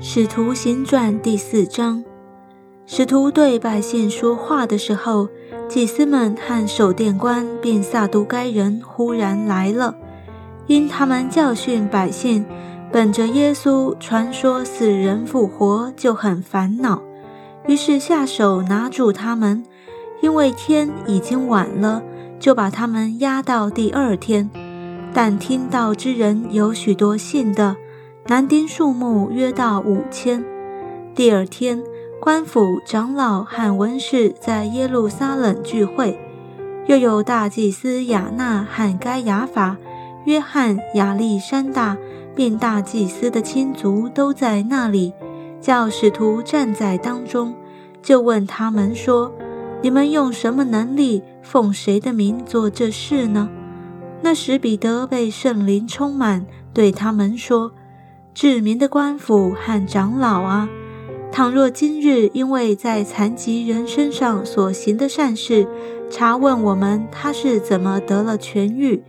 使徒行传第四章，使徒对百姓说话的时候，祭司们和守殿官并撒都该人忽然来了，因他们教训百姓，本着耶稣传说死人复活就很烦恼，于是下手拿住他们，因为天已经晚了，就把他们押到第二天。但听到之人有许多信的，男丁数目约到五千。第二天，官府长老和文士在耶路撒冷聚会，又有大祭司亚纳和该亚法、约翰、亚历山大，并大祭司的亲族都在那里，叫使徒站在当中，就问他们说：“你们用什么能力，奉谁的名做这事呢？”那时，彼得被圣灵充满，对他们说：“治民的官府和长老啊，倘若今日因为在残疾人身上所行的善事，查问我们他是怎么得了痊愈，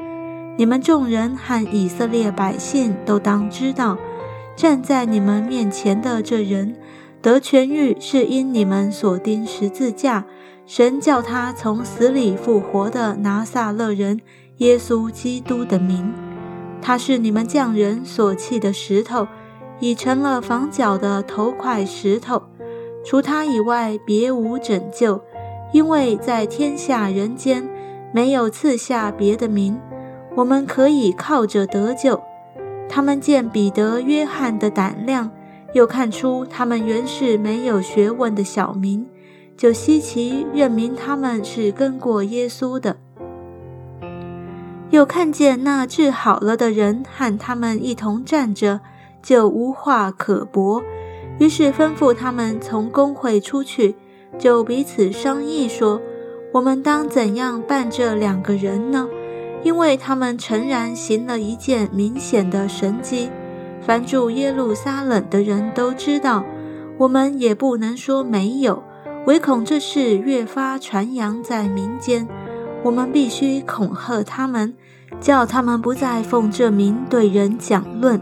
你们众人和以色列百姓都当知道，站在你们面前的这人得痊愈，是因你们所钉十字架，神叫他从死里复活的拿撒勒人。”耶稣基督的名，他是你们匠人所弃的石头，已成了房角的头块石头。除他以外，别无拯救，因为在天下人间没有赐下别的名，我们可以靠着得救。他们见彼得、约翰的胆量，又看出他们原是没有学问的小民，就稀奇认明他们是跟过耶稣的。又看见那治好了的人和他们一同站着，就无话可驳。于是吩咐他们从公会出去，就彼此商议说：“我们当怎样办这两个人呢？因为他们诚然行了一件明显的神迹，凡住耶路撒冷的人都知道。我们也不能说没有，唯恐这事越发传扬在民间。”我们必须恐吓他们，叫他们不再奉这名对人讲论。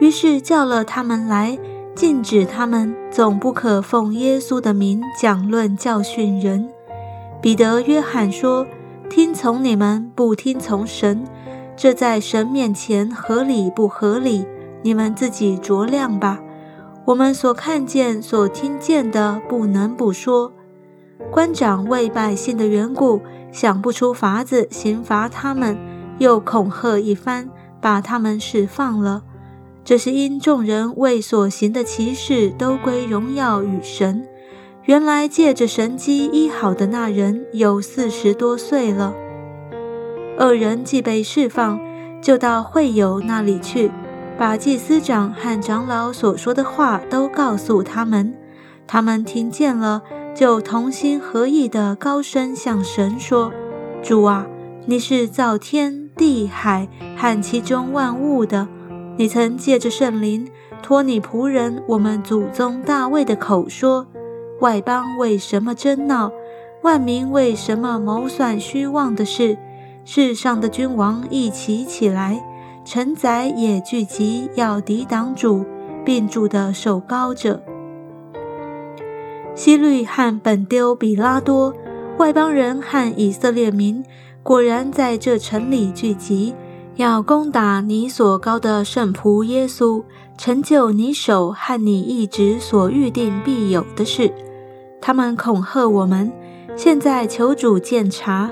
于是叫了他们来，禁止他们总不可奉耶稣的名讲论教训人。彼得、约翰说：“听从你们，不听从神，这在神面前合理不合理？你们自己酌量吧。我们所看见、所听见的，不能不说。”官长为百姓的缘故。想不出法子刑罚他们，又恐吓一番，把他们释放了。这是因众人为所行的奇事都归荣耀与神。原来借着神机医好的那人有四十多岁了。二人既被释放，就到会友那里去，把祭司长和长老所说的话都告诉他们。他们听见了。就同心合意的高声向神说：“主啊，你是造天地海和其中万物的。你曾借着圣灵托你仆人我们祖宗大卫的口说：外邦为什么争闹？万民为什么谋算虚妄的事？世上的君王一起起来，臣宰也聚集，要抵挡主，并主的受高者。”希律和本丢比拉多，外邦人和以色列民，果然在这城里聚集，要攻打你所高的圣仆耶稣，成就你手和你一直所预定必有的事。他们恐吓我们，现在求主鉴察，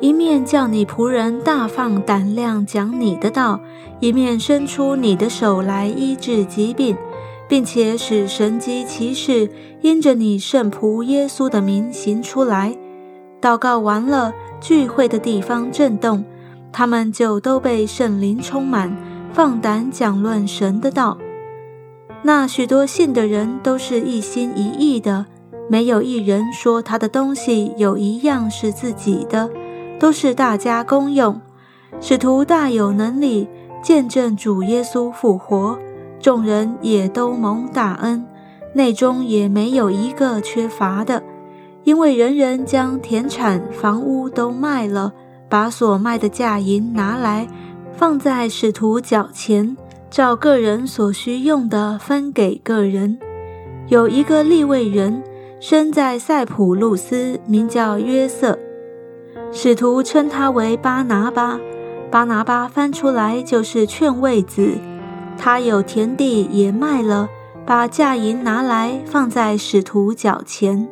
一面叫你仆人大放胆量讲你的道，一面伸出你的手来医治疾病。并且使神机骑士因着你圣仆耶稣的名行出来。祷告完了，聚会的地方震动，他们就都被圣灵充满，放胆讲论神的道。那许多信的人都是一心一意的，没有一人说他的东西有一样是自己的，都是大家公用。使徒大有能力见证主耶稣复活。众人也都蒙大恩，内中也没有一个缺乏的，因为人人将田产房屋都卖了，把所卖的价银拿来，放在使徒脚前，照个人所需用的分给个人。有一个利未人生在塞浦路斯，名叫约瑟，使徒称他为巴拿巴。巴拿巴翻出来就是劝慰子。他有田地也卖了，把价银拿来放在使徒脚前。